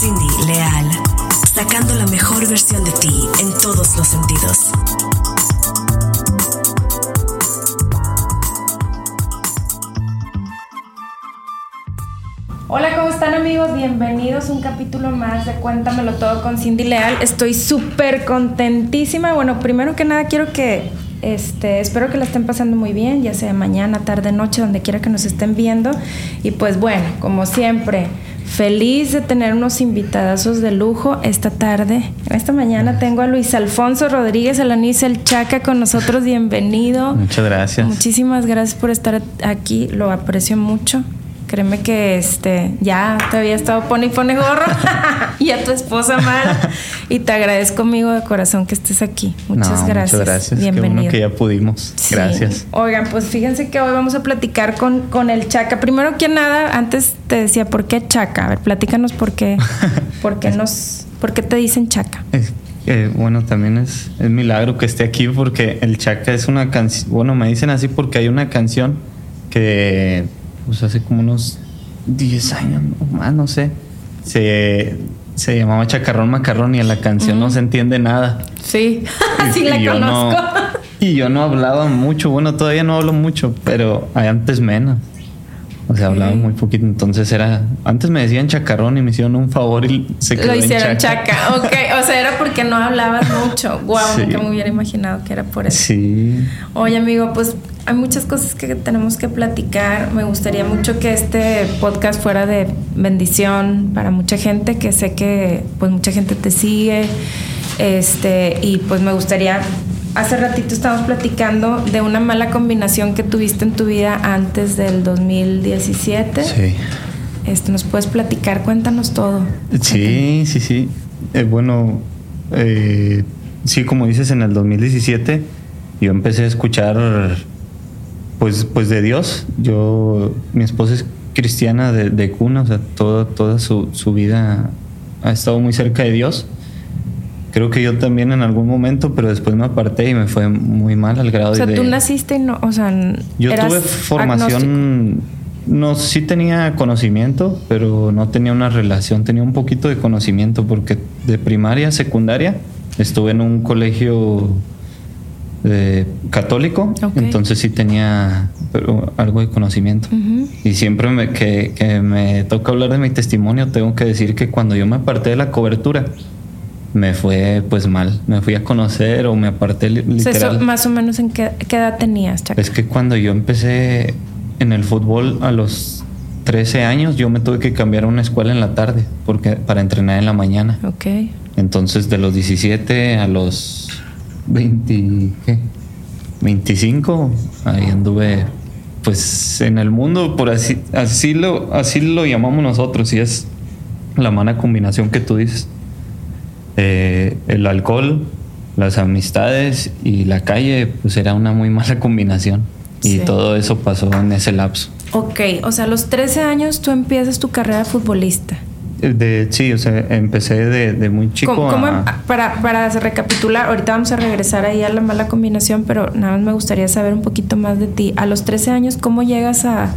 Cindy Leal, sacando la mejor versión de ti en todos los sentidos. Hola, ¿cómo están amigos? Bienvenidos a un capítulo más de Cuéntamelo todo con Cindy Leal. Estoy súper contentísima. Bueno, primero que nada quiero que, este, espero que la estén pasando muy bien, ya sea mañana, tarde, noche, donde quiera que nos estén viendo. Y pues bueno, como siempre, feliz de tener unos invitadazos de lujo esta tarde. Esta mañana tengo a Luis Alfonso Rodríguez Alaniz, el Chaca, con nosotros. Bienvenido. Muchas gracias. Muchísimas gracias por estar aquí, lo aprecio mucho. Créeme que este ya te había estado pone y pone gorro y a tu esposa Mara y te agradezco amigo de corazón que estés aquí. Muchas No, gracias. Muchas gracias. Qué Bienvenido. bueno que ya pudimos. Sí. Gracias. Oigan, pues fíjense que hoy vamos a platicar con, con el Chaca. Primero que nada, antes te decía, ¿por qué Chaca? A ver, platícanos por qué, por qué nos, por qué te dicen Chaca. Es que, bueno, también es, es milagro que esté aquí porque el Chaca es una canción. Bueno, me dicen así porque hay una canción que, pues hace como unos 10 años o más, no sé. Se, se llamaba Chacarrón Macarrón y en la canción no se entiende nada. Sí, sí la no- conozco. y yo no hablaba mucho, bueno, todavía no hablo mucho, pero antes menos. O sea, hablaba muy poquito, entonces era... Antes me decían chacarrón y me hicieron un favor y se quedó Lo en hicieron chaca. chaca. Ok, o sea, era porque no hablabas mucho. Wow, Sí. nunca me hubiera imaginado que era por eso. Sí, Oye, amigo, pues hay muchas cosas que tenemos que platicar. Me gustaría mucho que este podcast fuera de bendición para mucha gente, que sé que pues mucha gente te sigue. Este, y pues me gustaría hace ratito estábamos platicando de una mala combinación que tuviste en tu vida antes del 2017. sí. Este, nos puedes platicar, cuéntanos todo. Sí, sí, sí. Eh, bueno, eh, sí, como dices, en el 2017 yo empecé a escuchar, pues, pues de Dios. Yo, mi esposa es cristiana de, de cuna, o sea, toda, toda su, su vida ha estado muy cerca de Dios. Creo que yo también en algún momento, pero después me aparté y me fue muy mal al grado O sea, de... tú naciste y no, o sea, Yo eras tuve agnóstico. formación, no, sí tenía conocimiento, pero no tenía una relación, tenía un poquito de conocimiento porque de primaria a secundaria estuve en un colegio eh, católico, entonces sí tenía pero, algo de conocimiento. Y siempre me- que, que me toca hablar de mi testimonio, tengo que decir que cuando yo me aparté de la cobertura, me fue pues mal, me fui a conocer o me aparté li- O sea, eso literal. más o menos en qué, qué edad tenías? Es que cuando yo empecé en el fútbol a los 13 años, yo me tuve que cambiar a una escuela en la tarde porque para entrenar en la mañana. Ok. Entonces de los 17 a los 20, ¿qué? 25, ahí anduve pues en el mundo por así así lo así lo llamamos nosotros y es la mala combinación que tú dices. Eh, el alcohol, las amistades y la calle, pues era una muy mala combinación. Y Sí. todo eso pasó en ese lapso. Ok, o sea, a los 13 años tú empiezas tu carrera de futbolista. Eh, De, sí, o sea, empecé de, de muy chico ¿Cómo- cómo a- em- para, para recapitular, ahorita vamos a regresar ahí a la mala combinación, pero nada más me gustaría saber un poquito más de ti. A los 13 años, ¿cómo llegas a,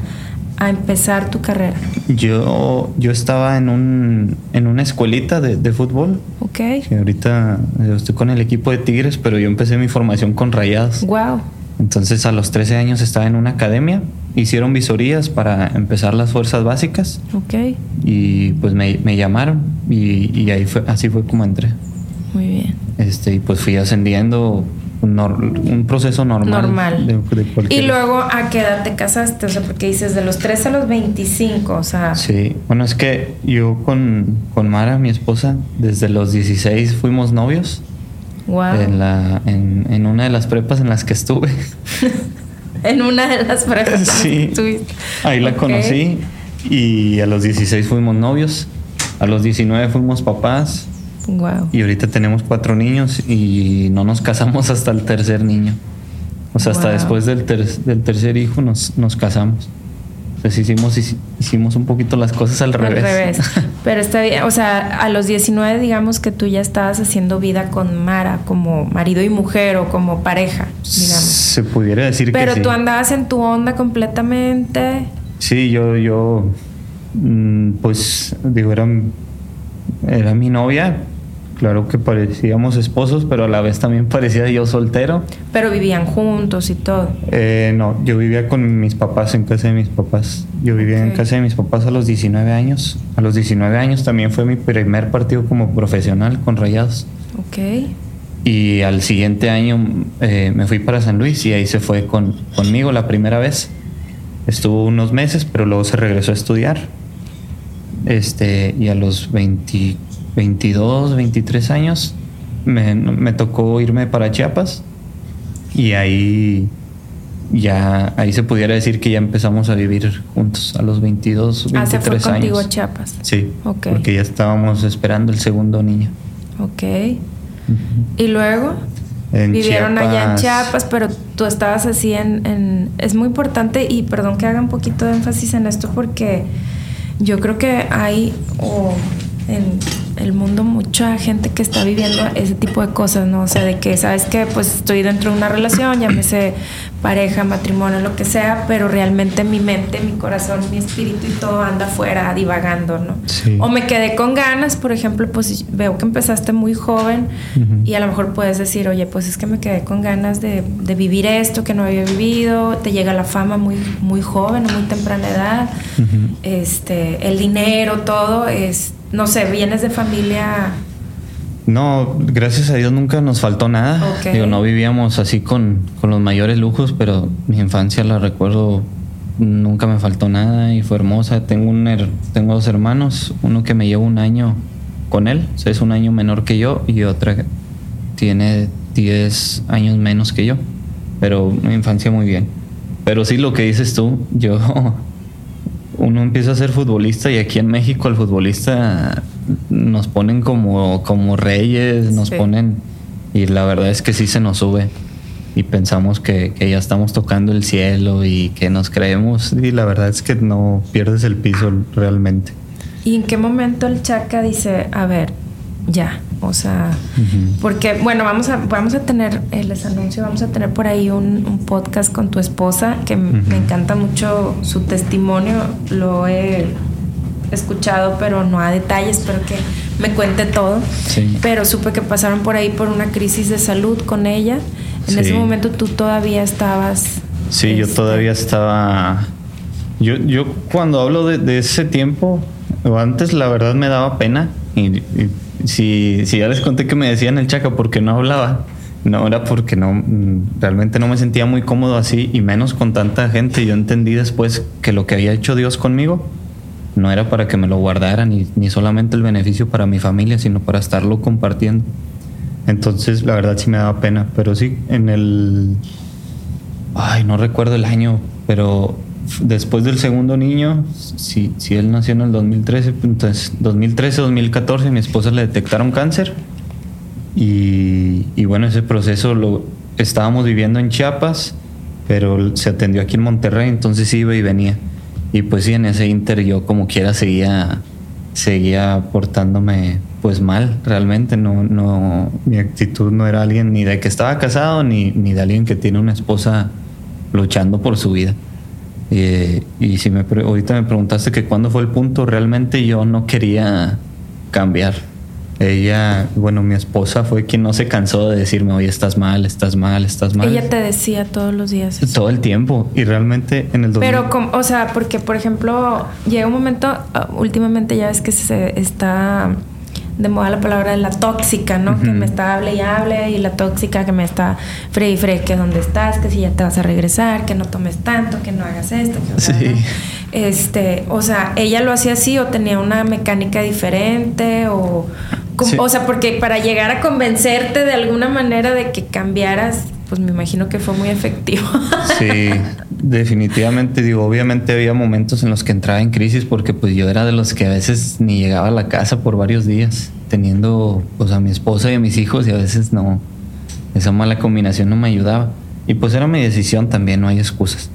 a empezar tu carrera? Yo, yo estaba en, un, en una escuelita de, de fútbol. Ok. Que ahorita yo estoy con el equipo de Tigres, pero yo empecé mi formación con rayados. Wow. Entonces a los 13 años estaba en una academia. Hicieron visorías para empezar las fuerzas básicas. Ok. Y pues me, me llamaron. Y, y ahí fue, así fue como entré. Muy bien. Este, y pues fui ascendiendo un, un proceso normal. Normal. de- de Y cualquier- luego, ¿a qué edad te casaste? O sea, porque dices de los 13 a los 25, o sea... Sí, bueno, es que yo con, con Mara, mi esposa, desde los 16 fuimos novios. Wow. En, la, en, en una de las prepas en las que estuve. En una de las pruebas. Sí. Ahí la Ok. conocí y a los 16 fuimos novios. A los 19 fuimos papás Wow. y ahorita tenemos cuatro niños y no nos casamos hasta el tercer niño. O sea, hasta Wow. después del, ter- del tercer hijo nos, nos casamos. Entonces hicimos, hici- hicimos un poquito las cosas al revés. Al revés. Pero está bien, o sea, a los 19 digamos que tú ya estabas haciendo vida con Mara como marido y mujer o como pareja, digamos. Se pudiera decir Pero que sí. tú andabas en tu onda completamente. Sí, yo, yo, mm, pues, digo, era era mi novia. Claro que parecíamos esposos, pero a la vez también parecía yo soltero. Pero vivían juntos y todo. Eh, no, yo vivía con mis papás, en casa de mis papás. Yo vivía en casa de mis papás a los 19 años. A los 19 años también fue mi primer partido como profesional con Rayados. Ok. Y al siguiente año eh, me fui para San Luis y ahí se fue con, conmigo la primera vez. Estuvo unos meses, pero luego se regresó a estudiar. Este, y a los 20 22, 23 años me, me tocó irme para Chiapas. Y ahí ya, ahí se pudiera decir que ya empezamos a vivir juntos a los 22, 23 Ah, se fue contigo años. a Chiapas. Sí, Ok. porque ya estábamos esperando el segundo niño. Ok. Y luego En vivieron allá en Chiapas. Pero tú estabas así en, en- Es muy importante y perdón que haga un poquito de énfasis en esto porque yo creo que hay o en el mundo mucha gente que está viviendo ese tipo de cosas, ¿no? O sea, de que, ¿sabes que Pues estoy dentro de una relación, llámese pareja, matrimonio, lo que sea, pero realmente mi mente, mi corazón, mi espíritu y todo anda afuera divagando, ¿no? Sí. O me quedé con ganas, por ejemplo, pues veo que empezaste muy joven y a lo mejor puedes decir, oye, pues es que me quedé con ganas de, de vivir esto que no había vivido, te llega la fama muy, muy joven, muy temprana edad, este, el dinero, todo, es, no sé, vienes de familia, No, gracias a Dios nunca nos faltó nada. Ok. Digo, no vivíamos así con, con los mayores lujos, pero mi infancia la recuerdo, nunca me faltó nada y fue hermosa. Tengo, un her- tengo dos hermanos, uno que me lleva un año con él, o sea, es un año menor que yo, y otra que tiene 10 años menos que yo. Pero mi infancia muy bien. Pero sí, lo que dices tú, yo uno empieza a ser futbolista y aquí en México el futbolista nos ponen como, como reyes, nos Sí. ponen y la verdad es que sí se nos sube y pensamos que, que ya estamos tocando el cielo y que nos creemos y la verdad es que no pierdes el piso realmente. ¿y en qué momento el Chaca dice, a ver, ya, o sea, porque, bueno, vamos a, vamos a tener, eh, les anuncio, vamos a tener por ahí un, un podcast con tu esposa, que me encanta mucho su testimonio, lo he escuchado, pero no a detalles, espero que me cuente todo. Sí. Pero supe que pasaron por ahí por una crisis de salud con ella. En Sí. ese momento tú todavía estabas... Sí, yo este, todavía estaba. Yo, yo cuando hablo de, de ese tiempo, antes la verdad me daba pena. Y, y si, si ya les conté que me decían el chaca porque no hablaba, no era porque no mm, realmente no me sentía muy cómodo así y menos con tanta gente. Yo entendí después que lo que había hecho Dios conmigo no era para que me lo guardara ni, ni solamente el beneficio para mi familia, sino para estarlo compartiendo. Entonces, la verdad sí me daba pena, pero sí, en el Ay, no recuerdo el año, pero después del segundo niño, si, si él nació en el 2013, pues, entonces 2013, 2014, mi esposa le detectaron cáncer. Y, y bueno, ese proceso lo estábamos viviendo en Chiapas, pero se atendió aquí en Monterrey, entonces iba y venía. Y pues sí, en ese inter yo como quiera seguía, seguía portándome pues mal, realmente no, no, mi actitud no era alguien ni de que estaba casado ni, ni de alguien que tiene una esposa luchando por su vida. Eh, y si me pre- ahorita me preguntaste que cuándo fue el punto, realmente yo no quería cambiar. Ella, bueno, mi esposa fue quien no se cansó de decirme, oye, estás mal, estás mal, estás mal. Ella te decía todos los días. eso. Todo el tiempo. Y realmente en el 2000... Pero, com- o sea, porque, por ejemplo, llega un momento, ah, últimamente ya ves que se está de moda la palabra de la tóxica, ¿no? Que me está hable y hable, y la tóxica que me está fre y fre, que dónde estás, que si ya te vas a regresar, que no tomes tanto, que no hagas esto, que Sí. bla. Este, o sea, ella lo hacía así o tenía una mecánica diferente o... Sí. O sea, porque para llegar a convencerte de alguna manera de que cambiaras, pues me imagino que fue muy efectivo. Sí, definitivamente digo, obviamente había momentos en los que entraba en crisis porque pues yo era de los que a veces ni llegaba a la casa por varios días, teniendo pues a mi esposa y a mis hijos y a veces no, esa mala combinación no me ayudaba. Y pues era mi decisión también, no hay excusas.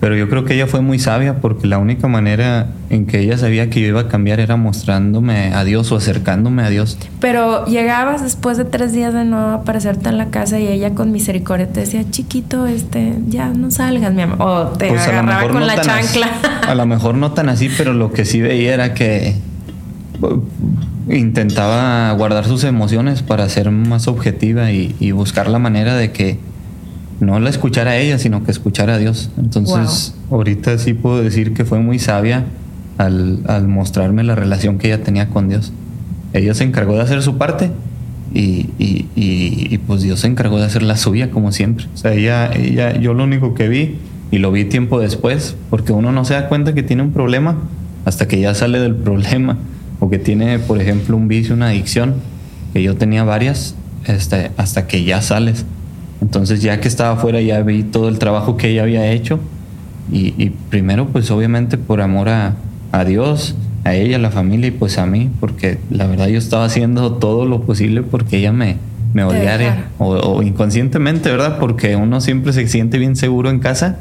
Pero yo creo que ella fue muy sabia porque la única manera en que ella sabía que yo iba a cambiar era mostrándome a Dios o acercándome a Dios. Pero llegabas después de tres días de no aparecerte en la casa y ella con misericordia te decía, chiquito, este, ya no salgas, mi amor. O te Pues agarraba con no la así- chancla. a lo mejor no tan así, pero lo que sí veía era que intentaba guardar sus emociones para ser más objetiva y, y buscar la manera de que no la escuchara a ella, sino que escuchara a Dios. Entonces, ahorita sí puedo decir que fue muy sabia al, al, mostrarme la relación que ella tenía con Dios. Ella se encargó de hacer su parte y, y, y, pues Dios se encargó de hacer la suya como siempre. O sea, ella, ella, yo lo único que vi y lo vi tiempo después, porque uno no se da cuenta que tiene un problema hasta que ya sale del problema o que tiene, por ejemplo, un vicio, una adicción, que yo tenía varias, este, hasta que ya sales. Entonces ya que estaba afuera ya vi todo el trabajo que ella había hecho y, y primero pues obviamente por amor a, a, Dios, a ella, a la familia y pues a mí, porque la verdad yo estaba haciendo todo lo posible porque ella me, me odiara o, o, inconscientemente, ¿verdad? Porque uno siempre se siente bien seguro en casa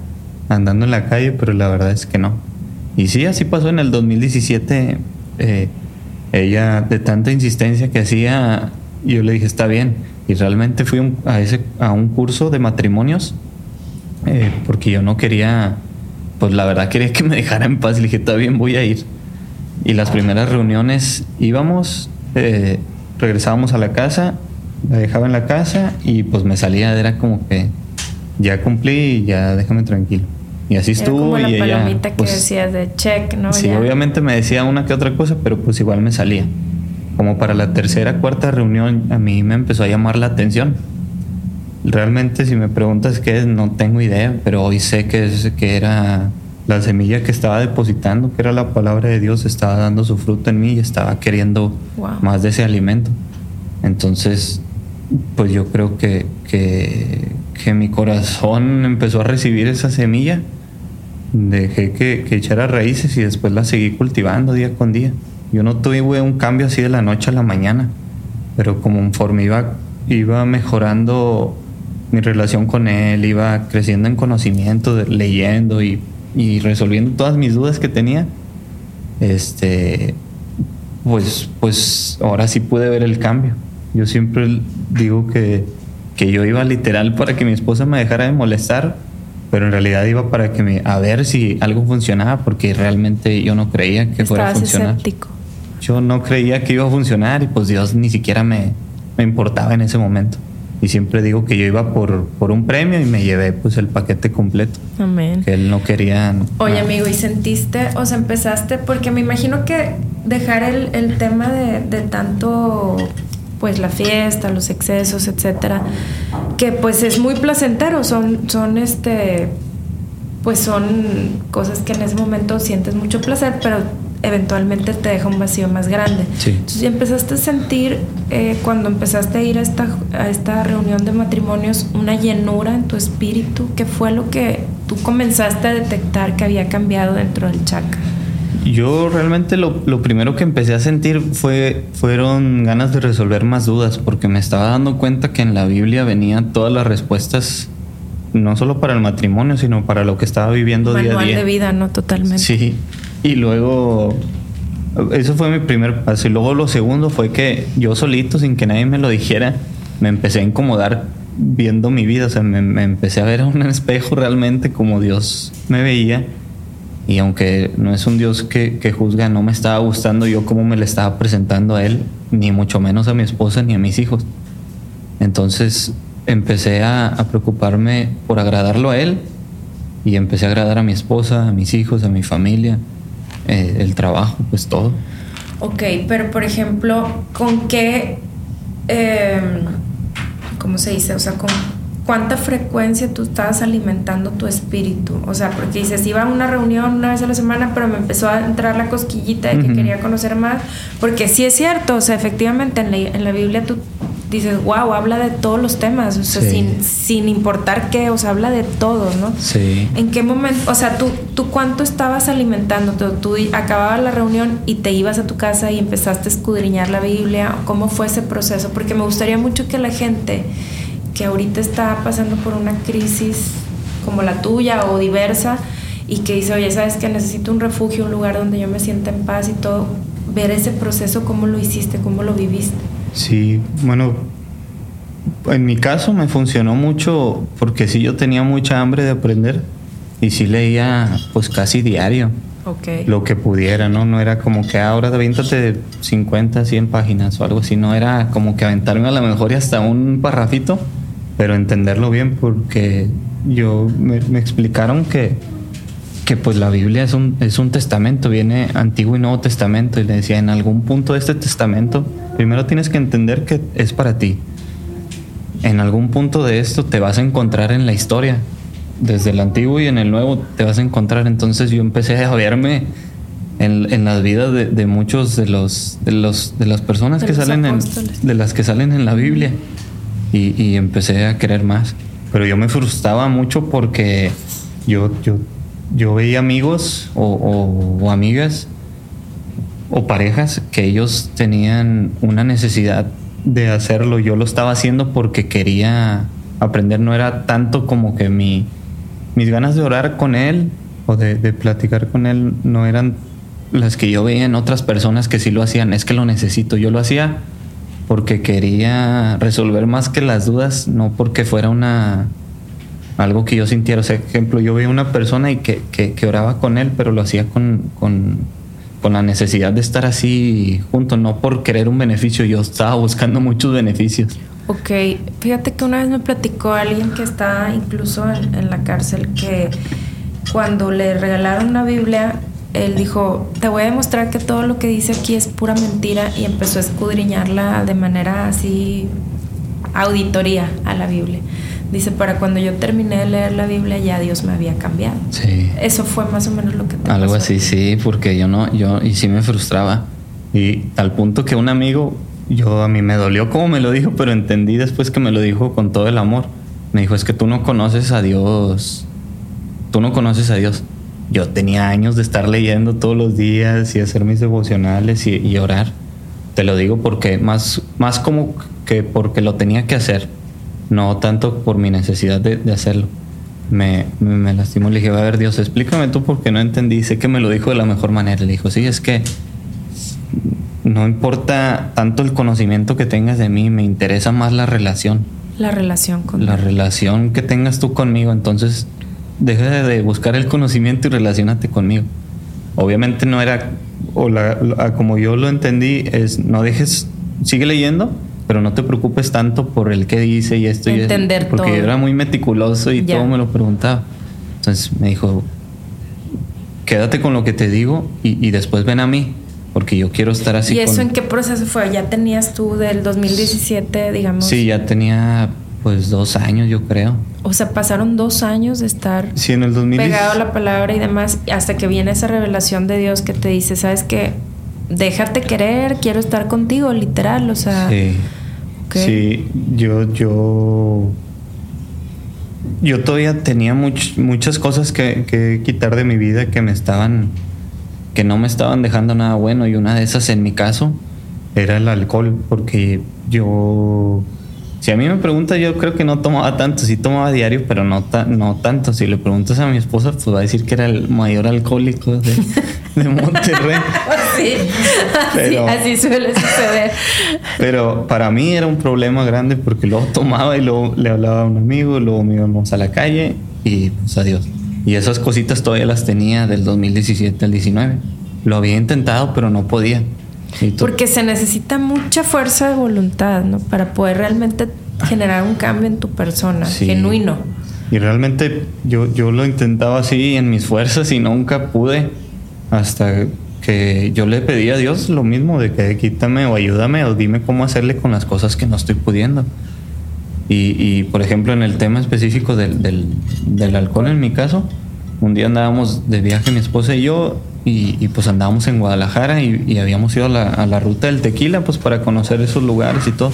andando en la calle, pero la verdad es que no. Y sí, así pasó en el 2017. Eh, ella de tanta insistencia que hacía, yo le dije, está bien y realmente fui un, a, ese, a un curso de matrimonios eh, porque yo no quería, pues la verdad quería que me dejara en paz. Le dije, está bien, voy a ir. Y las primeras reuniones íbamos, eh, regresábamos a la casa, la dejaba en la casa y pues me salía, era como que ya cumplí y ya déjame tranquilo. Y así Era estuvo. como la y ella, palomita que pues, decías de check, ¿no? Sí, Ya. obviamente me decía una que otra cosa, pero pues igual me salía. Como para la tercera, cuarta reunión, a mí me empezó a llamar la atención. Realmente, si me preguntas qué es, no tengo idea, pero hoy sé que, es, que era la semilla que estaba depositando, que era la palabra de Dios, estaba dando su fruto en mí y estaba queriendo Wow. más de ese alimento. Entonces, pues yo creo que, que, que mi corazón empezó a recibir esa semilla. Dejé que, que echara raíces y después la seguí cultivando día con día. Yo no tuve un cambio así de la noche a la mañana, pero conforme iba, iba mejorando mi relación con él, iba creciendo en conocimiento, leyendo y, y resolviendo todas mis dudas que tenía, este, pues, pues ahora sí pude ver el cambio. Yo siempre digo que, que yo iba literal para que mi esposa me dejara de molestar, pero en realidad iba para que me, a ver si algo funcionaba, porque realmente yo no creía que fuera a Estabas funcionar. escéptico. Yo no creía que iba a funcionar y pues Dios ni siquiera me, me importaba en ese momento. Y siempre digo que yo iba por, por un premio y me llevé pues el paquete completo, Amén. que él no quería. Oye, nada. amigo, ¿y sentiste, o sea, empezaste? Porque me imagino que dejar el, el tema de, de tanto, pues la fiesta, los excesos, etcétera, que pues es muy placentero, son, son este, pues son cosas que en ese momento sientes mucho placer, pero eventualmente te deja un vacío más grande. Sí. Entonces, ¿empezaste a sentir eh, cuando empezaste a ir a esta, a esta reunión de matrimonios una llenura en tu espíritu? ¿Qué fue lo que tú comenzaste a detectar que había cambiado dentro del chaca? Yo realmente lo, lo primero que empecé a sentir fue, fueron ganas de resolver más dudas, porque me estaba dando cuenta que en la Biblia venían todas las respuestas, no solo para el matrimonio, sino para lo que estaba viviendo día a Manual día. de vida, ¿no? Totalmente. Sí, y luego, eso fue mi primer paso. Y luego lo segundo fue que yo solito, sin que nadie me lo dijera, me empecé a incomodar viendo mi vida. O sea, me, empecé a ver en un espejo realmente como Dios me veía. Y aunque no es un Dios que, que juzga, no me estaba gustando yo cómo me le estaba presentando a Él, ni mucho menos a mi esposa ni a mis hijos. Entonces empecé a, a preocuparme por agradarlo a Él y empecé a agradar a mi esposa, a mis hijos, a mi familia, eh, el trabajo, pues todo. Ok, pero por ejemplo, ¿con qué, eh, cómo se dice? O sea, ¿con cuánta frecuencia tú estabas alimentando tu espíritu? O sea, porque dices, iba a una reunión una vez a la semana, pero me empezó a entrar la cosquillita de que quería conocer más, porque sí es cierto, o sea, efectivamente en la, en la Biblia tú dices, wow, habla de todos los temas, o sea, Sí. sin, sin importar qué, o sea, habla de todo, ¿no? Sí. ¿En qué momento, o sea, tú, tú cuánto estabas alimentando? ¿Tú, acababas la reunión y te ibas a tu casa y empezaste a escudriñar la Biblia? ¿Cómo fue ese proceso? Porque me gustaría mucho que la gente que ahorita está pasando por una crisis como la tuya o diversa y que dice, oye, sabes que necesito un refugio, un lugar donde yo me sienta en paz y todo, ver ese proceso, cómo lo hiciste, cómo lo viviste. Sí, bueno, en mi caso me funcionó mucho porque sí yo tenía mucha hambre de aprender y sí leía pues casi diario. lo que pudiera, ¿no? No era como que ahora aviéntate 50, 100 páginas o algo así, no era como que aventarme a lo mejor y hasta un parrafito, pero entenderlo bien porque yo me, explicaron que, que pues la Biblia es un, es un testamento, viene Antiguo y Nuevo Testamento y le decía, en algún punto de este testamento, primero tienes que entender que es para ti. En algún punto de esto te vas a encontrar en la historia desde el antiguo y en el nuevo te vas a encontrar. Entonces yo empecé a verme en, en las vidas de, muchos de los, de los de las personas que salen en, de las que salen en la Biblia y, empecé a querer más. Pero yo me frustraba mucho porque yo, yo, yo veía amigos o, amigas o parejas que ellos tenían una necesidad de hacerlo. Yo lo estaba haciendo porque quería aprender. No era tanto como que mi, mis ganas de orar con él o de, platicar con él no eran las que yo veía en otras personas que sí lo hacían. Es que lo necesito. Yo lo hacía porque quería resolver más que las dudas, no porque fuera una algo que yo sintiera. O sea, ejemplo, yo veía una persona y que, que, oraba con él, pero lo hacía con, con, con, la necesidad de estar así junto, no por querer un beneficio. Yo estaba buscando muchos beneficios. Ok, fíjate que una vez me platicó alguien que está incluso en, la cárcel que cuando le regalaron una Biblia, él dijo, te voy a demostrar que todo lo que dice aquí es pura mentira y empezó a escudriñarla de manera así auditoría a la Biblia. Dice, para cuando yo terminé de leer la Biblia ya Dios me había cambiado. Sí. Eso fue más o menos lo que te Algo así, sí, porque yo no, yo, y sí me frustraba. Y al punto que un amigo yo a mí me dolió como me lo dijo, pero entendí después que me lo dijo con todo el amor. Me dijo, es que tú no conoces a Dios. Tú no conoces a Dios. Yo tenía años de estar leyendo todos los días y hacer mis devocionales y, orar. Te lo digo porque más, más como que porque lo tenía que hacer, no tanto por mi necesidad de, hacerlo. Me, me, lastimó. Le dije, a ver, Dios, explícame tú porque no entendí. Sé que me lo dijo de la mejor manera. Le dijo, sí, es que no importa tanto el conocimiento que tengas de mí, me interesa más la relación. La relación con La relación que tengas tú conmigo, entonces deja de buscar el conocimiento y relacionate conmigo. Obviamente no era, o la, como yo lo entendí, es no dejes, sigue leyendo, pero no te preocupes tanto por el que dice y esto Entender y eso, porque yo era muy meticuloso y todo me lo preguntaba. Entonces me dijo, quédate con lo que te digo y, y después ven a mí porque yo quiero estar así. ¿Y eso en qué proceso fue? ¿Ya tenías tú del 2017, digamos? Sí, ya tenía pues dos años, yo creo. O sea, pasaron dos años de estar sí, en el pegado a la palabra y demás, hasta que viene esa revelación de Dios que te dice, ¿sabes qué? Déjate querer, quiero estar contigo, literal, o sea. Sí. Sí, yo, yo. Yo todavía tenía muchas cosas que, que quitar de mi vida que me estaban que no me estaban dejando nada bueno y una de esas en mi caso era el alcohol porque yo si a mí me pregunta yo creo que no tomaba tanto sí tomaba diario pero no no tanto si le preguntas a mi esposa pues va a decir que era el mayor alcohólico de, Monterrey sí, pero, así, suele suceder pero para mí era un problema grande porque luego tomaba y luego le hablaba a un amigo luego me íbamos a la calle y pues adiós y esas cositas todavía las tenía del 2017 al 19. Lo había intentado, pero no podía. Porque se necesita mucha fuerza de voluntad, ¿no? Para poder realmente generar un cambio en tu persona, genuino. Y realmente yo, yo lo intentaba así en mis fuerzas y nunca pude. Hasta que yo le pedí a Dios lo mismo, de que quítame o ayúdame o dime cómo hacerle con las cosas que no estoy pudiendo. Y, por ejemplo, en el tema específico del, del, alcohol, en mi caso, un día andábamos de viaje mi esposa y yo, y, pues andábamos en Guadalajara y, habíamos ido a la, a la, ruta del tequila, pues para conocer esos lugares y todo.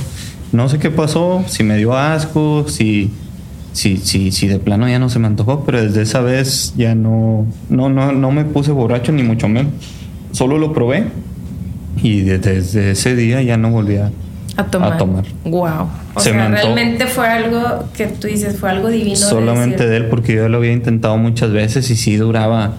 No sé qué pasó, si me dio asco, si, si, si, si de plano ya no se me antojó, pero desde esa vez ya no, no, no, no me puse borracho ni mucho menos. Solo lo probé y desde ese día ya no volví a, a tomar. tomar. Wow. O sea, realmente fue algo que tú dices, fue algo divino. Solamente de, él, porque yo lo había intentado muchas veces y sí duraba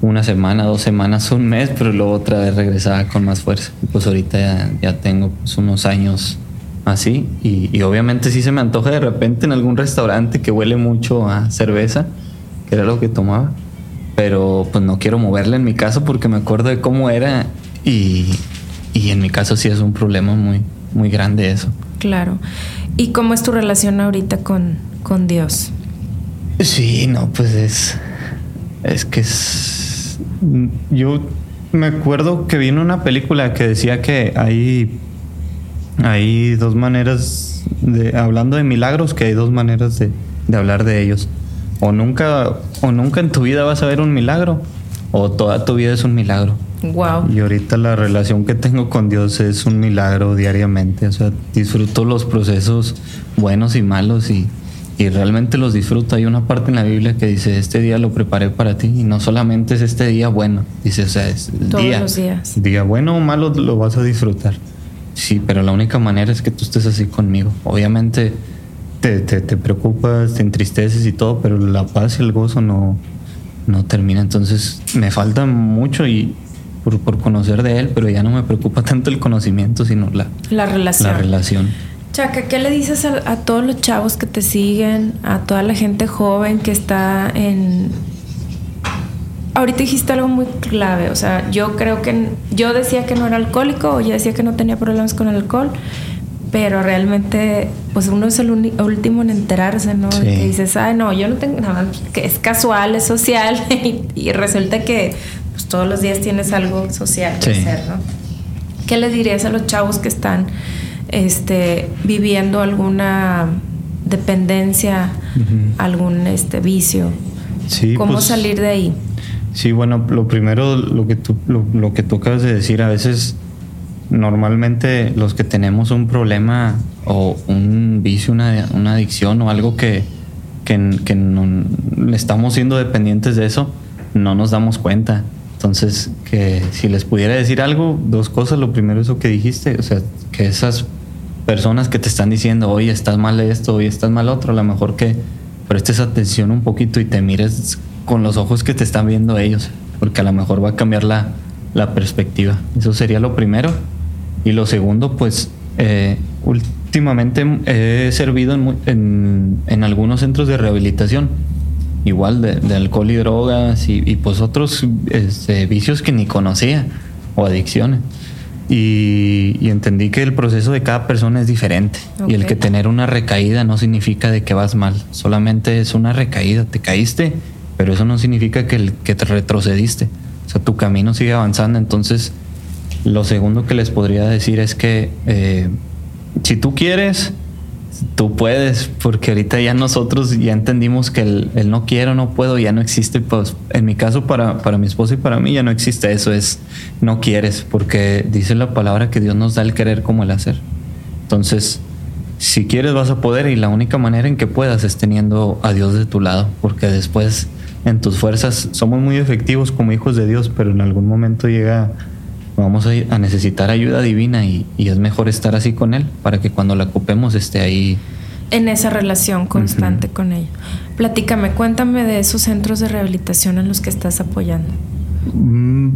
una semana, dos semanas, un mes, pero luego otra vez regresaba con más fuerza. Y pues ahorita ya, tengo pues, unos años así y, y, obviamente sí se me antoja de repente en algún restaurante que huele mucho a cerveza, que era lo que tomaba pero pues no quiero moverla en mi caso porque me acuerdo de cómo era y, y en mi caso sí es un problema muy, muy grande eso. Claro. ¿Y cómo es tu relación ahorita con, con Dios? Sí, no, pues es. Es que es. Yo me acuerdo que vi en una película que decía que hay. Hay dos maneras de. Hablando de milagros, que hay dos maneras de, de hablar de ellos. O nunca, o nunca en tu vida vas a ver un milagro, o toda tu vida es un milagro. Wow. Y ahorita la relación que tengo con Dios es un milagro diariamente. O sea, disfruto los procesos buenos y malos y, y realmente los disfruto. Hay una parte en la Biblia que dice, este día lo preparé para ti y no solamente es este día bueno, dice, o sea, es Todos día, los días. día bueno o malo lo vas a disfrutar. Sí, pero la única manera es que tú estés así conmigo. Obviamente te, te, te preocupas, te entristeces y todo, pero la paz y el gozo no, no termina. Entonces me falta mucho y por, por conocer de él, pero ya no me preocupa tanto el conocimiento, sino la, La relación. la relación. Chaca, ¿qué le dices a, a todos los chavos que te siguen, a toda la gente joven que está en... Ahorita dijiste algo muy clave, o sea, yo creo que yo decía que no era alcohólico o yo decía que no tenía problemas con el alcohol, pero realmente, pues uno es el último en enterarse, ¿no? Sí. Que dices, ay, no, yo no tengo nada, que es casual, es social, y, y resulta que todos los días tienes algo social que Sí. hacer, ¿no? ¿Qué les dirías a los chavos que están este, viviendo alguna dependencia, algún este, vicio? Sí, ¿Cómo pues, salir de ahí? Sí, bueno, lo primero, lo que tú, lo, lo que tú acabas de decir, a veces normalmente los que tenemos un problema o un vicio, una, una adicción o algo que, que, que no- estamos siendo dependientes de eso, no nos damos cuenta. Entonces, que si les pudiera decir algo, dos cosas. Lo primero, eso que dijiste, o sea, que esas personas que te están diciendo, oye, estás mal esto, oye, estás mal otro, a lo mejor que prestes atención un poquito y te mires con los ojos que te están viendo ellos, porque a lo mejor va a cambiar la, la perspectiva. Eso sería lo primero. Y lo segundo, pues, eh, últimamente he servido en, en, en algunos centros de rehabilitación, igual de, de alcohol y drogas y, y, pues otros este, vicios que ni conocía o adicciones. Y, y entendí que el proceso de cada persona es diferente y el que tener una recaída no significa de que vas mal, solamente es una recaída, te caíste, pero eso no significa que, el, que te retrocediste, o sea, tu camino sigue avanzando, entonces lo segundo que les podría decir es que eh, si tú quieres, tú puedes, porque ahorita ya nosotros ya entendimos que el, el no quiero, no puedo, ya no existe, pues en mi caso para, para mi esposa y para mí ya no existe eso, es no quieres, porque dice la palabra que Dios nos da el querer como el hacer. Entonces, si quieres vas a poder y la única manera en que puedas es teniendo a Dios de tu lado, porque después en tus fuerzas somos muy efectivos como hijos de Dios, pero en algún momento llega, vamos a, a necesitar ayuda divina y, y es mejor estar así con Él para que cuando la ocupemos esté ahí. En esa relación constante con ella. Platícame, cuéntame de esos centros de rehabilitación en los que estás apoyando. Mm,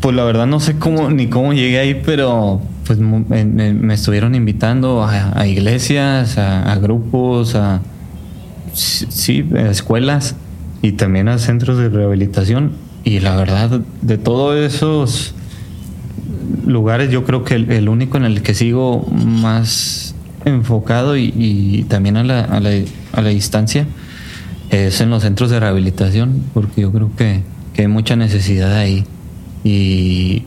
Pues la verdad no sé cómo ni cómo llegué ahí, pero pues me, estuvieron invitando a, a iglesias, a, a grupos, a sí, a escuelas y también a centros de rehabilitación. Y la verdad, de todos esos lugares, yo creo que el, único en el que sigo más enfocado y, y también a la, a la- a la distancia es en los centros de rehabilitación, porque yo creo que, que hay mucha necesidad ahí. Y,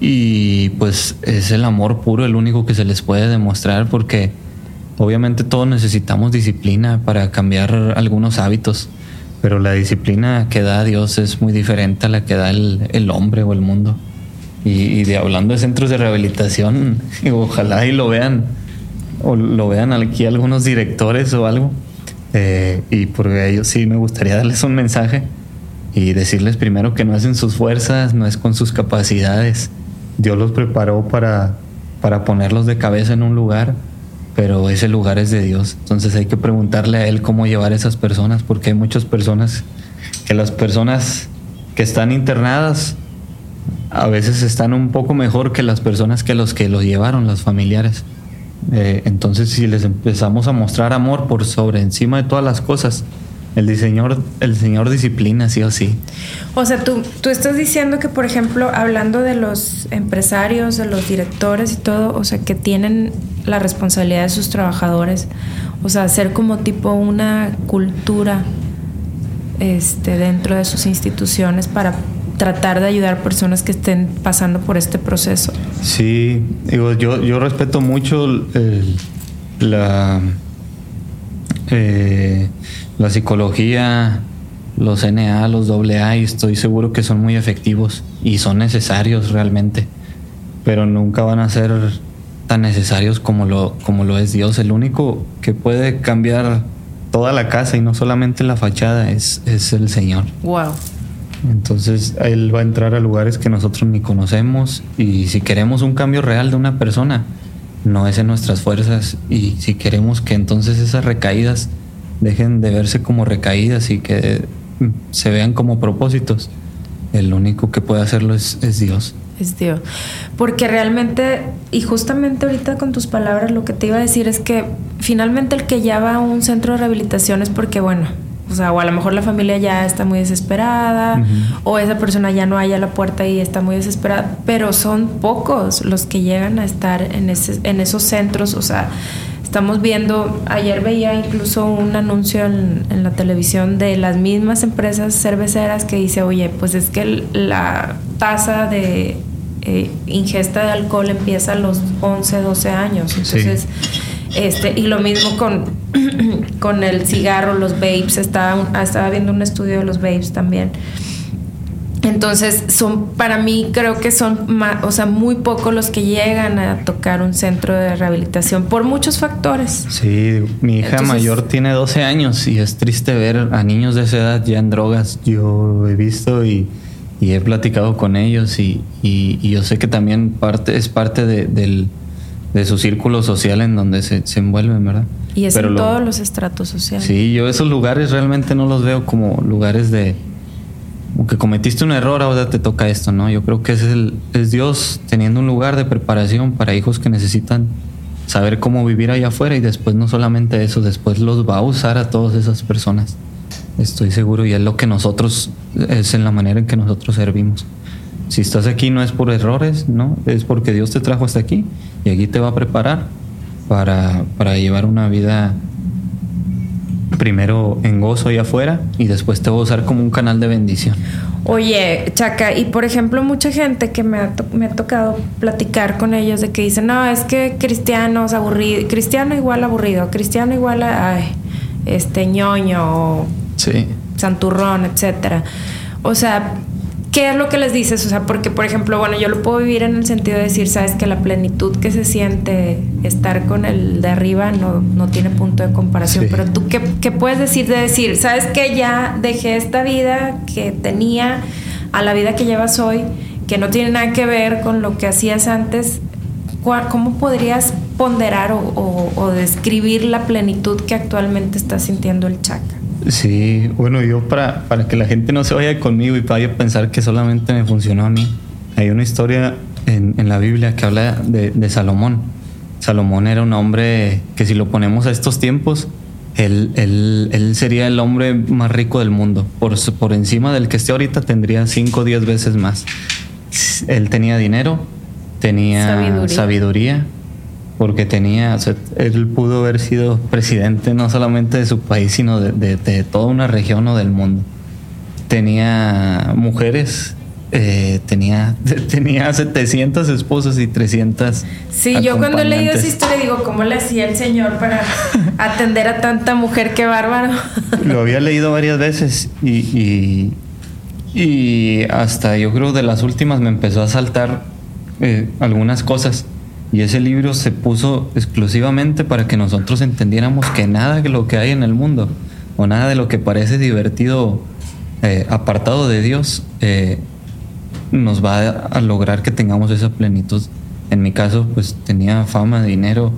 y pues es el amor puro el único que se les puede demostrar, porque obviamente todos necesitamos disciplina para cambiar algunos hábitos, pero la disciplina que da Dios es muy diferente a la que da el, el hombre o el mundo. Y, de hablando de centros de rehabilitación, ojalá y lo vean, o lo vean aquí algunos directores o algo. Eh, y por ello sí me gustaría darles un mensaje y decirles primero que no es en sus fuerzas, no es con sus capacidades. Dios los preparó para, para ponerlos de cabeza en un lugar, pero ese lugar es de Dios. Entonces hay que preguntarle a Él cómo llevar a esas personas, porque hay muchas personas que las personas que están internadas a veces están un poco mejor que las personas que los que los llevaron, los familiares. Eh, entonces, si les empezamos a mostrar amor por sobre encima de todas las cosas, El diseñador, el señor disciplina, sí o sí. O sea, tú, tú estás diciendo que, por ejemplo, hablando de los empresarios, de los directores y todo, o sea, que tienen la responsabilidad de sus trabajadores, o sea, hacer como tipo una cultura este, dentro de sus instituciones para tratar de ayudar a personas que estén pasando por este proceso. Sí, digo, yo, yo respeto mucho la, eh, la psicología, los NA, los AA, y estoy seguro que son muy efectivos y son necesarios realmente, pero nunca van a ser tan necesarios como lo, como lo es Dios. El único que puede cambiar toda la casa y no solamente la fachada es, es el Señor. Wow. Entonces Él va a entrar a lugares que nosotros ni conocemos y si queremos un cambio real de una persona, no es en nuestras fuerzas y si queremos que entonces esas recaídas dejen de verse como recaídas y que se vean como propósitos, el único que puede hacerlo es, Dios. Es Dios. Porque realmente, y justamente ahorita con tus palabras, lo que te iba a decir es que finalmente el que ya va a un centro de rehabilitación es porque, bueno, o sea, o a lo mejor la familia ya está muy desesperada, o esa persona ya no haya la puerta y está muy desesperada, pero son pocos los que llegan a estar en, ese, en esos centros, o sea, estamos viendo, ayer veía incluso un anuncio en, en, la televisión de las mismas empresas cerveceras que dice, oye, pues es que la tasa de eh, ingesta de alcohol empieza a los 11, 12 años, entonces... Este, y lo mismo con, con el cigarro, los vapes. Estaba, estaba viendo un estudio de los vapes también. Entonces, son para mí creo que son o sea, muy pocos los que llegan a tocar un centro de rehabilitación por muchos factores. Sí, mi hija mayor tiene 12 años y es triste ver a niños de esa edad ya en drogas. Yo he visto y, he platicado con ellos y, y, yo sé que también parte, es parte del, de su círculo social en donde se, se envuelven, ¿verdad? Y es en todos los estratos sociales. Sí, yo esos lugares realmente no los veo como lugares de que cometiste un error, ahora te toca esto, ¿no? Yo creo que es, el, es Dios teniendo un lugar de preparación para hijos que necesitan saber cómo vivir allá afuera y después no solamente eso, después los va a usar a todas esas personas. Estoy seguro y es lo que nosotros, es en la manera en que nosotros servimos. Si estás aquí no es por errores, ¿no? Es porque Dios te trajo hasta aquí y aquí te va a preparar para, para llevar una vida primero en gozo y afuera y después te va a usar como un canal de bendición. Oye, Chaca, y por ejemplo, mucha gente que me ha, me ha tocado platicar con ellos de que dicen, no, es que cristiano es aburrido, cristiano igual aburrido, cristiano igual a este ñoño, sí. santurrón, etcétera. O sea, ¿Qué es lo que les dices? O sea, porque, por ejemplo, bueno, yo lo puedo vivir en el sentido de decir, sabes, que la plenitud que se siente estar con el de arriba no, no tiene punto de comparación. Pero tú, ¿qué, ¿qué, puedes decir de decir, sabes que ya dejé esta vida que tenía a la vida que llevas hoy, que no tiene nada que ver con lo que hacías antes? ¿Cómo podrías ponderar o, o describir la plenitud que actualmente está sintiendo el Chaca? Sí, bueno, yo para, para que la gente no se vaya conmigo y vaya a pensar que solamente me funcionó a mí, hay una historia en, en la Biblia que habla de, de, Salomón. Salomón era un hombre que si lo ponemos a estos tiempos, él, él, él sería el hombre más rico del mundo. Por, por encima del que esté ahorita tendría 5 o 10 veces más. Él tenía dinero, tenía sabiduría porque tenía, o sea, él pudo haber sido presidente no solamente de su país, sino de, de, toda una región o del mundo. Tenía mujeres, eh, tenía, tenía 700 esposas y 300. Sí, yo cuando he leído esa historia digo, ¿cómo le hacía el Señor para atender a tanta mujer? Qué bárbaro. Lo había leído varias veces y, y, y hasta yo creo de las últimas me empezó a saltar eh, algunas cosas y ese libro se puso exclusivamente para que nosotros entendiéramos que nada de lo que hay en el mundo o nada de lo que parece divertido eh, apartado de Dios eh, nos va a, lograr que tengamos esa plenitud. En mi caso, pues tenía fama, dinero,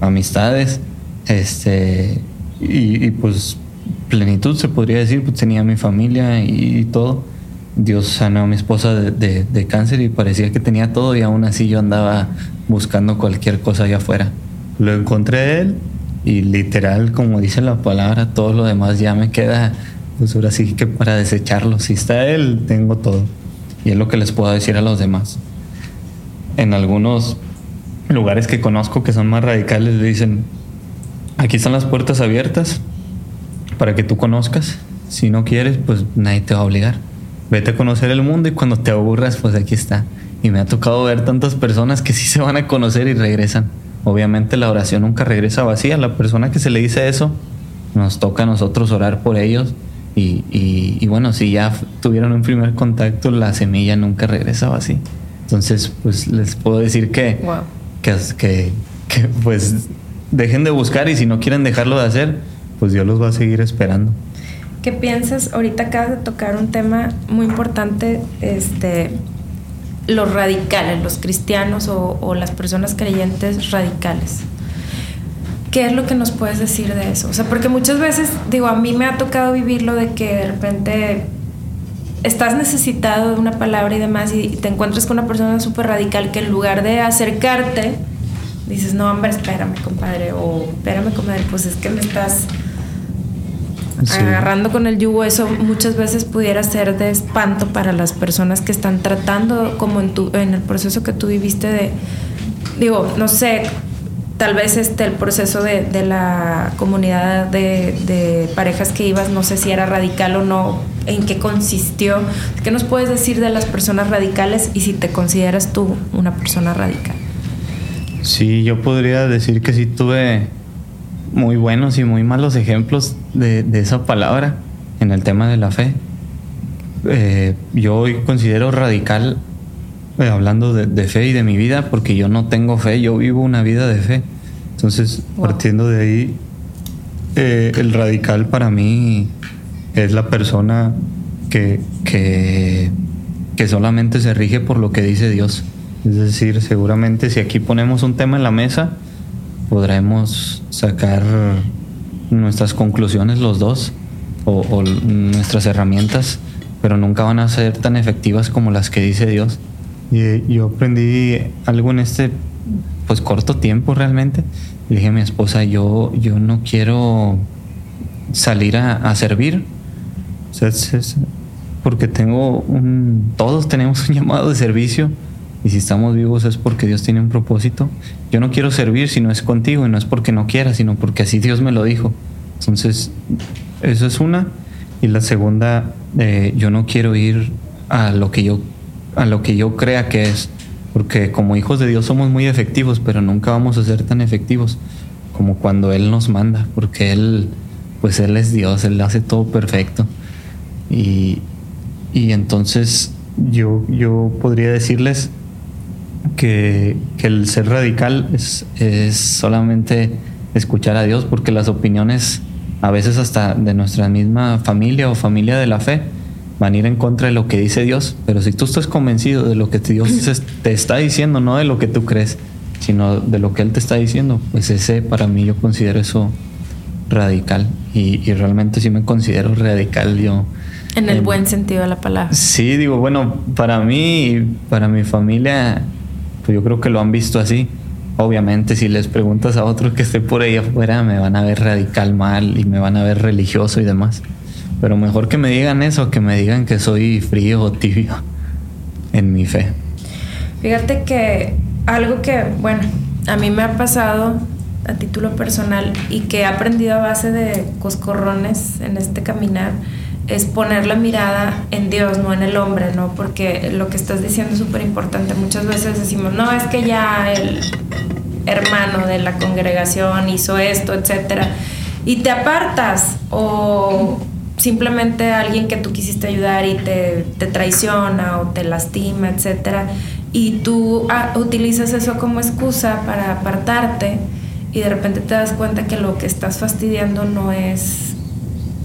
amistades, este, y, pues plenitud se podría decir, pues tenía mi familia y, todo. Dios sanó a mi esposa de, de, cáncer y parecía que tenía todo y aún así yo andaba buscando cualquier cosa allá afuera. Lo encontré él y literal, como dice la palabra, todo lo demás ya me queda, pues ahora que para desecharlo. Si está Él, tengo todo. Y es lo que les puedo decir a los demás. En algunos lugares que conozco que son más radicales, le dicen, aquí están las puertas abiertas para que tú conozcas. Si no quieres, pues nadie te va a obligar. Vete a conocer el mundo y cuando te aburras, pues aquí está. Y me ha tocado ver tantas personas que sí se van a conocer y regresan. Obviamente la oración nunca regresa vacía. La persona que se le dice eso, nos toca a nosotros orar por ellos. Y, y, bueno, si ya tuvieron un primer contacto, la semilla nunca regresa vacía. Entonces, pues les puedo decir que, que, que, que pues dejen de buscar y si no quieren dejarlo de hacer, pues Dios los va a seguir esperando. ¿Qué piensas? Ahorita acabas de tocar un tema muy importante, este, los radicales, los cristianos o, las personas creyentes radicales. ¿Qué es lo que nos puedes decir de eso? O sea, porque muchas veces, digo, a mí me ha tocado vivirlo de que de repente estás necesitado de una palabra y demás y te encuentras con una persona súper radical que en lugar de acercarte, dices, no, hombre, espérame, compadre, o espérame, compadre, pues es que me estás agarrando con el yugo, eso muchas veces pudiera ser de espanto para las personas que están tratando, como en, tu, en el proceso que tú viviste de, digo, no sé, tal vez este, el proceso de, de la comunidad de, de, parejas que ibas, no sé si era radical o no, en qué consistió. ¿Qué nos puedes decir de las personas radicales y si te consideras tú una persona radical? Sí, yo podría decir que sí tuve muy buenos y muy malos ejemplos de, esa palabra en el tema de la fe. Eh, yo hoy considero radical eh, hablando de, fe y de mi vida porque yo no tengo fe, yo vivo una vida de fe. Entonces, partiendo de ahí, eh, el radical para mí es la persona que, que, que solamente se rige por lo que dice Dios. Es decir, seguramente si aquí ponemos un tema en la mesa, podremos sacar nuestras conclusiones los dos o, nuestras herramientas, pero nunca van a ser tan efectivas como las que dice Dios. Y yo aprendí algo en este pues corto tiempo realmente. Le dije a mi esposa, yo, yo no quiero salir a, servir. porque tengo un, todos tenemos un llamado de servicio y si estamos vivos es porque Dios tiene un propósito. Yo no quiero servir si no es contigo y no es porque no quiera, sino porque así Dios me lo dijo. Entonces, eso es una. Y la segunda, eh, yo no quiero ir a lo que yo a lo que yo crea que es, porque como hijos de Dios somos muy efectivos, pero nunca vamos a ser tan efectivos como cuando Él nos manda, porque Él, pues Él es Dios, Él hace todo perfecto. Y, y entonces yo, yo podría decirles que, el ser radical es, solamente escuchar a Dios, porque las opiniones, a veces hasta de nuestra misma familia o familia de la fe, van a ir en contra de lo que dice Dios. Pero si tú estás convencido de lo que Dios te está diciendo, no de lo que tú crees, sino de lo que Él te está diciendo, pues ese para mí yo considero eso radical. Y, y realmente sí me considero radical yo. En el buen sentido de la palabra. Sí, digo, bueno, para mí, para mi familia, pues yo creo que lo han visto así. Obviamente, si les preguntas a otros que esté por ahí afuera, me van a ver radical mal y me van a ver religioso y demás. Pero mejor que me digan eso, que me digan que soy frío o tibio en mi fe. Fíjate que algo que, bueno, a mí me ha pasado a título personal y que he aprendido a base de coscorrones en este caminar es poner la mirada en Dios, no en el hombre, ¿no? Porque lo que estás diciendo es súper importante. Muchas veces decimos, no, es que ya el hermano de la congregación hizo esto, etcétera, y te apartas o simplemente alguien que tú quisiste ayudar y te, traiciona o te lastima, etcétera, y tú ah, utilizas eso como excusa para apartarte y de repente te das cuenta que lo que estás fastidiando no es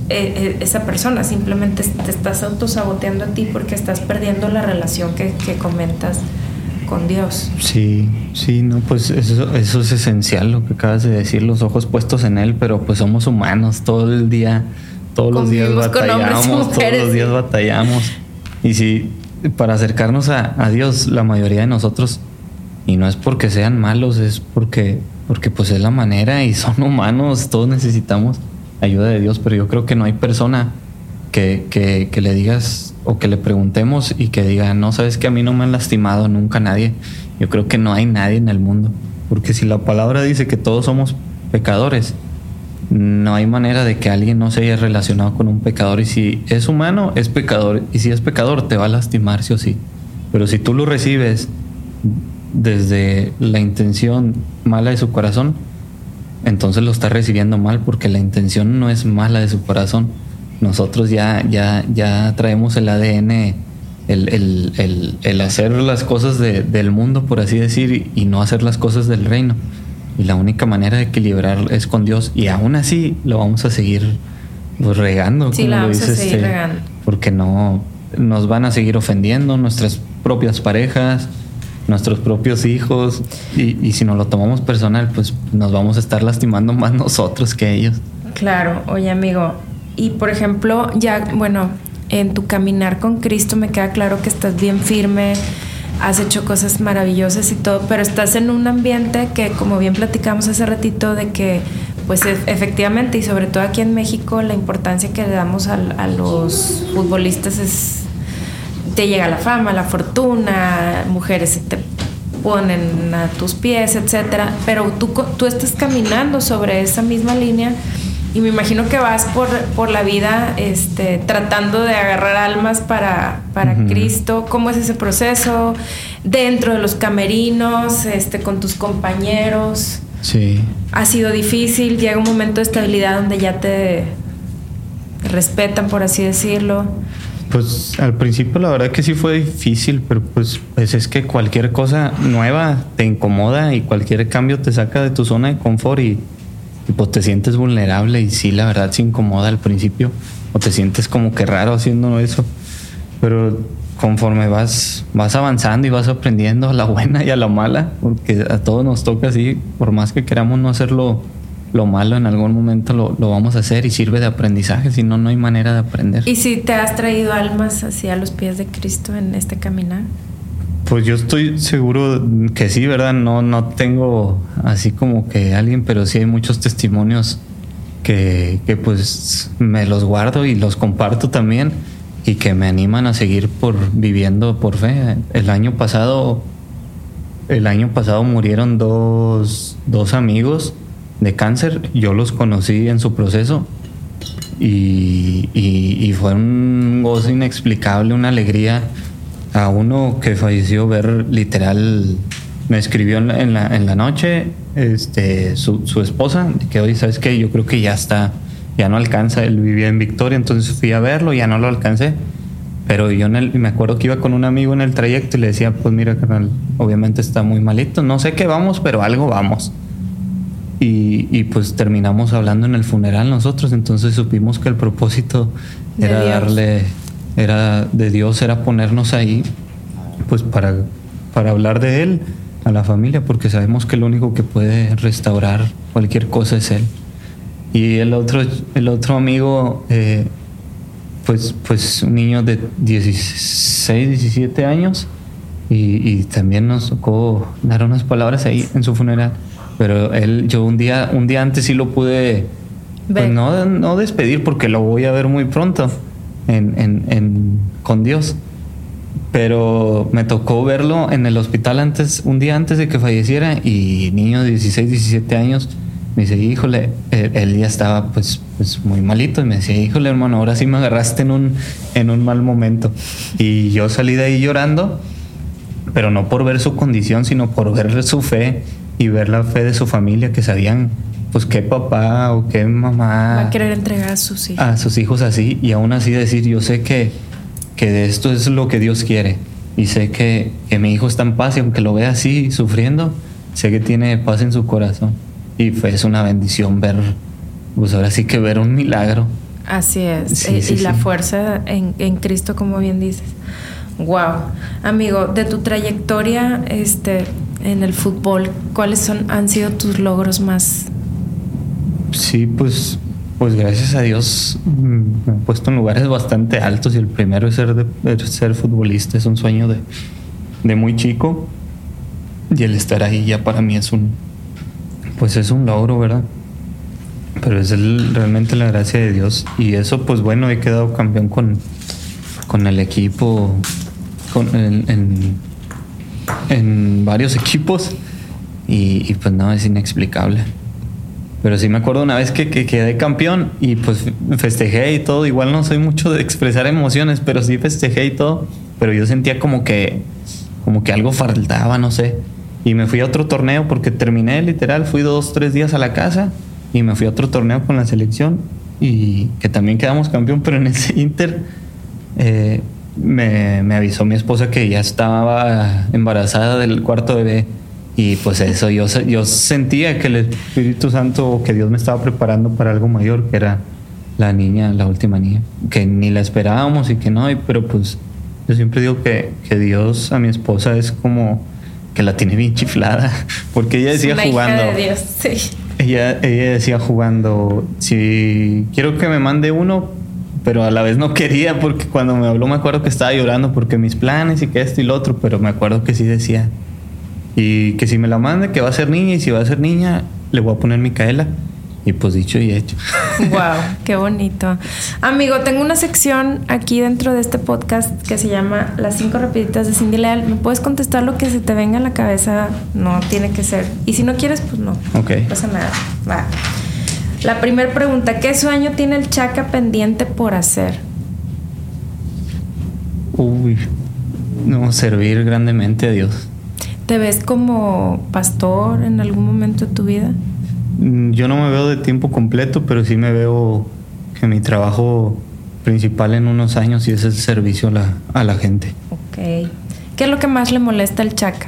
eh, esa persona, simplemente te estás autosaboteando a ti porque estás perdiendo la relación que, comentas con Dios. Sí, sí, no, pues eso, eso es esencial lo que acabas de decir, los ojos puestos en Él, pero pues somos humanos, todo el día, todos los días batallamos, todos los días batallamos. Y si para acercarnos a, a Dios, la mayoría de nosotros, y no es porque sean malos, es porque porque pues es la manera y son humanos, todos necesitamos ayuda de Dios, pero yo creo que no hay persona que, que, que le digas o que le preguntemos y que diga, no, sabes que a mí no me han lastimado nunca nadie. Yo creo que no hay nadie en el mundo, porque si la palabra dice que todos somos pecadores, no hay manera de que alguien no se haya relacionado con un pecador y si es humano es pecador y si es pecador te va a lastimar sí o sí. Pero si tú lo recibes desde la intención mala de su corazón, entonces lo está recibiendo mal porque la intención no es mala de su corazón. Nosotros ya, ya, ya traemos el ADN, el, el, el, hacer las cosas del mundo, por así decir, y, no hacer las cosas del reino. Y la única manera de equilibrar es con Dios. Y aún así lo vamos a seguir pues, regando. Sí, la vamos a seguir este, regando. Porque no nos van a seguir ofendiendo nuestras propias parejas, nuestros propios hijos y, si nos lo tomamos personal, pues nos vamos a estar lastimando más nosotros que ellos. Claro, oye amigo, y por ejemplo, ya, bueno, en tu caminar con Cristo me queda claro que estás bien firme, has hecho cosas maravillosas y todo, pero estás en un ambiente que, como bien platicamos hace ratito, de que, pues e, efectivamente, y sobre todo aquí en México, la importancia que le damos a, a los futbolistas es te llega la fama, la fortuna, mujeres se te ponen a tus pies, etcétera, pero tú, tú estás caminando sobre esa misma línea y me imagino que vas por, por la vida este, tratando de agarrar almas para, para Cristo. ¿Cómo es ese proceso? Dentro de los camerinos, este, con tus compañeros. Sí. Ha sido difícil, llega un momento de estabilidad donde ya te respetan, por así decirlo. Pues al principio la verdad que sí fue difícil, pero pues, pues, es que cualquier cosa nueva te incomoda y cualquier cambio te saca de tu zona de confort y, pues te sientes vulnerable y sí la verdad se incomoda al principio o te sientes como que raro haciendo eso, pero conforme vas vas avanzando y vas aprendiendo a la buena y a la mala, porque a todos nos toca así, por más que queramos no hacerlo lo malo en algún momento lo, vamos a hacer y sirve de aprendizaje, si no, no hay manera de aprender. ¿Y si te has traído almas hacia los pies de Cristo en este caminar? Pues yo estoy seguro que sí, ¿verdad? No, no tengo así como que alguien, pero sí hay muchos testimonios que, que pues me los guardo y los comparto también y que me animan a seguir por viviendo por fe. El año pasado, el año pasado murieron dos, dos amigos de cáncer. Yo los conocí en su proceso y, fue un gozo inexplicable, una alegría. A uno que falleció ver literal, me escribió en la, noche este, su, esposa, que hoy, ¿sabes que Yo creo que ya está, ya no alcanza, él vivía en Victoria, entonces fui a verlo, ya no lo alcancé. Pero yo en el, me acuerdo que iba con un amigo en el trayecto y le decía, pues mira, carnal, obviamente está muy malito, no sé qué vamos, pero algo vamos. Y, pues terminamos hablando en el funeral nosotros, entonces supimos que el propósito era darle, era de Dios, era ponernos ahí, pues para, para hablar de Él a la familia, porque sabemos que el único que puede restaurar cualquier cosa es Él. Y el otro, el otro amigo, eh, pues, pues un niño de 16, 17 años, y, y también nos tocó dar unas palabras ahí en su funeral pero él, yo un día, un día antes sí lo pude, pues no, no despedir porque lo voy a ver muy pronto en, en, en, con Dios. Pero me tocó verlo en el hospital antes, un día antes de que falleciera y niño de 16, 17 años me dice, híjole, él, ya estaba pues, pues muy malito y me decía, híjole hermano, ahora sí me agarraste en un, en un mal momento. Y yo salí de ahí llorando, pero no por ver su condición, sino por ver su fe y ver la fe de su familia que sabían pues qué papá o qué mamá va a querer entregar a sus hijos. a sus hijos así y aún así decir yo sé que que de esto es lo que Dios quiere y sé que, que mi hijo está en paz y aunque lo vea así sufriendo sé que tiene paz en su corazón y fue es una bendición ver pues ahora sí que ver un milagro. Así es. Eh, y, la fuerza en, en Cristo como bien dices. Wow, amigo, de tu trayectoria, este, en el fútbol, ¿cuáles son, han sido tus logros más? Sí, pues, pues gracias a Dios mm, me he puesto en lugares bastante altos y el primero es ser, de, ser futbolista, es un sueño de, de muy chico y el estar ahí ya para mí es un, pues es un logro, ¿verdad? Pero es realmente la gracia de Dios. Y eso, pues bueno, he quedado campeón con, con el equipo, con, en, en, en varios equipos. Y, y, pues no, es inexplicable. Pero sí me acuerdo una vez que, que quedé campeón y pues festejé y todo. Igual no soy mucho de expresar emociones, pero sí festejé y todo. Pero yo sentía como que, como que algo faltaba, no sé. Y me fui a otro torneo porque terminé literal, fui dos, tres días a la casa y me fui a otro torneo con la selección y que también quedamos campeón, pero en ese Inter eh, me, me avisó mi esposa que ya estaba embarazada del cuarto bebé y pues eso, yo, yo sentía que el Espíritu Santo o que Dios me estaba preparando para algo mayor, que era la niña, la última niña, que ni la esperábamos y que no, y- pero pues yo siempre digo que, que Dios a mi esposa es como que la tiene bien chiflada, porque ella decía jugando. hija de Dios, sí. Ella, ella decía jugando, si quiero que me mande uno, pero a la vez no quería porque cuando me habló me acuerdo que estaba llorando porque mis planes y que esto y lo otro, pero me acuerdo que sí decía. Y que si me la mande, que va a ser niña y si va a ser niña, le voy a poner Micaela. Y pues dicho y hecho. Wow, qué bonito. Amigo, tengo una sección aquí dentro de este podcast que se llama Las cinco rapiditas de Cindy Leal. ¿Me puedes contestar lo que se te venga en la cabeza? No tiene que ser. Y si no quieres, pues no. Ok. No pasa nada. Va. La primera pregunta, ¿qué sueño tiene el Chaca pendiente por hacer? Uy, no, servir grandemente a Dios. ¿Te ves como pastor en algún momento de tu vida? Mm, Yo no me veo de tiempo completo, pero sí me veo que mi trabajo principal en unos años sí es el servicio a la, a la gente. Ok. ¿Qué es lo que más le molesta al Chaca?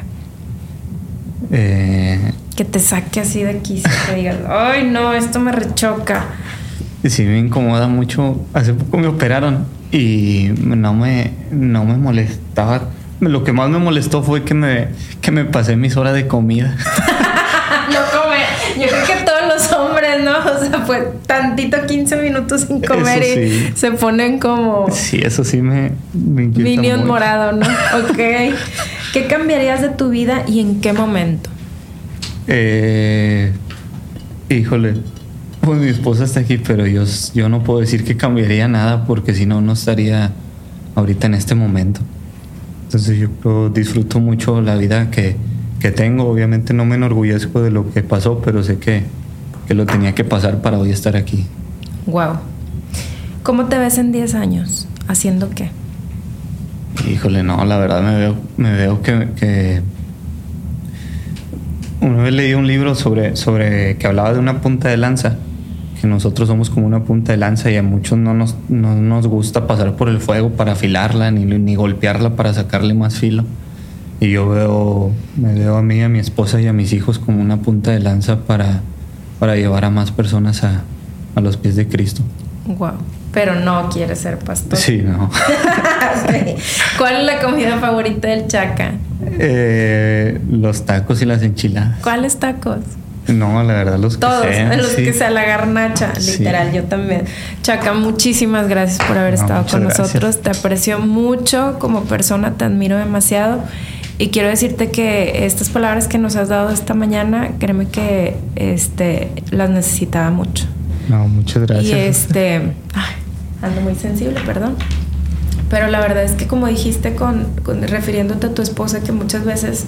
Eh, Que te saque así de aquí, que digas, ay no, esto me rechoca. sí me incomoda mucho. Hace poco me operaron y no me, no me molestaba. Lo que más me molestó fue que me, que me pasé mis horas de comida. no comer. Yo creo que todos los hombres, ¿no? O sea, pues tantito 15 minutos sin comer Eso y sí. se ponen como Sí, eso sí me, me minion morado, ¿no? Ok. ¿Qué cambiarías de tu vida y en qué momento? Eh, híjole, pues mi esposa está aquí, pero yo, yo no puedo decir que cambiaría nada porque si no, no estaría ahorita en este momento. Entonces yo disfruto mucho la vida que, que tengo. Obviamente no me enorgullezco de lo que pasó, pero sé que, que lo tenía que pasar para hoy estar aquí. Wow. ¿Cómo te ves en 10 años? ¿Haciendo qué? Híjole, no, la verdad me veo, me veo que, que- una vez leí un libro sobre, sobre que hablaba de una punta de lanza, que nosotros somos como una punta de lanza y a muchos no nos, no nos gusta pasar por el fuego para afilarla ni, ni golpearla para sacarle más filo. Y yo veo, me veo a mí, a mi esposa y a mis hijos como una punta de lanza para, para llevar a más personas a, a los pies de Cristo. Wow. Pero no quieres ser pastor. Sí, no. ¿Cuál es la comida favorita del Chaca? Eh, los tacos y las enchiladas. ¿Cuáles tacos? No, la verdad, los que Todos, sean, los sí. que sea la garnacha, Sí. literal, yo también. Chaca, muchísimas gracias por haber No, estado con gracias. nosotros. Te aprecio mucho como persona, te admiro demasiado. Y quiero decirte que estas palabras que nos has dado esta mañana, créeme que este, las necesitaba mucho. No, muchas gracias. Y este, ay, ando muy sensible, perdón. Pero la verdad es que como dijiste con, con- refiriéndote a tu esposa, que muchas veces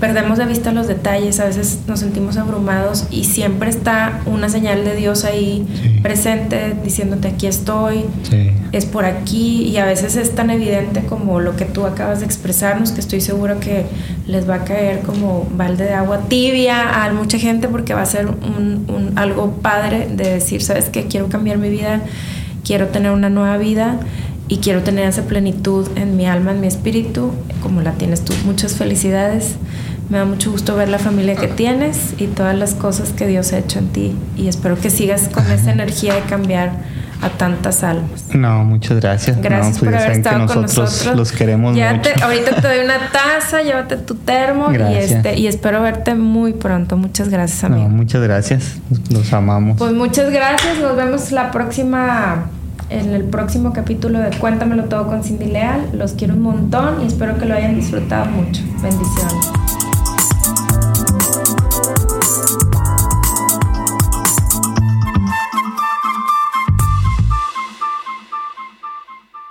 perdemos de vista los detalles, a veces nos sentimos abrumados y siempre está una señal de Dios ahí Sí. presente diciéndote aquí estoy, Sí. es por aquí y a veces es tan evidente como lo que tú acabas de expresarnos que estoy seguro que les va a caer como balde de agua tibia a mucha gente porque va a ser un, un- algo padre de decir, sabes que quiero cambiar mi vida, quiero tener una nueva vida y quiero tener esa plenitud en mi alma, en mi espíritu, como la tienes tú. Muchas felicidades. Me da mucho gusto ver la familia que tienes y todas las cosas que Dios ha hecho en ti y espero que sigas con esa energía de cambiar a tantas almas. No, muchas gracias. Gracias no, pues por haber estado que con nosotros, nosotros. los queremos Ya mucho. te- ahorita te doy una taza, llévate tu termo y, este, y espero verte muy pronto. Muchas gracias, amigo. No, muchas gracias. Los amamos. Pues muchas gracias. Nos vemos la próxima, en el próximo capítulo de Cuéntamelo todo con Cindy Leal. Los quiero un montón y espero que lo hayan disfrutado mucho. Bendiciones.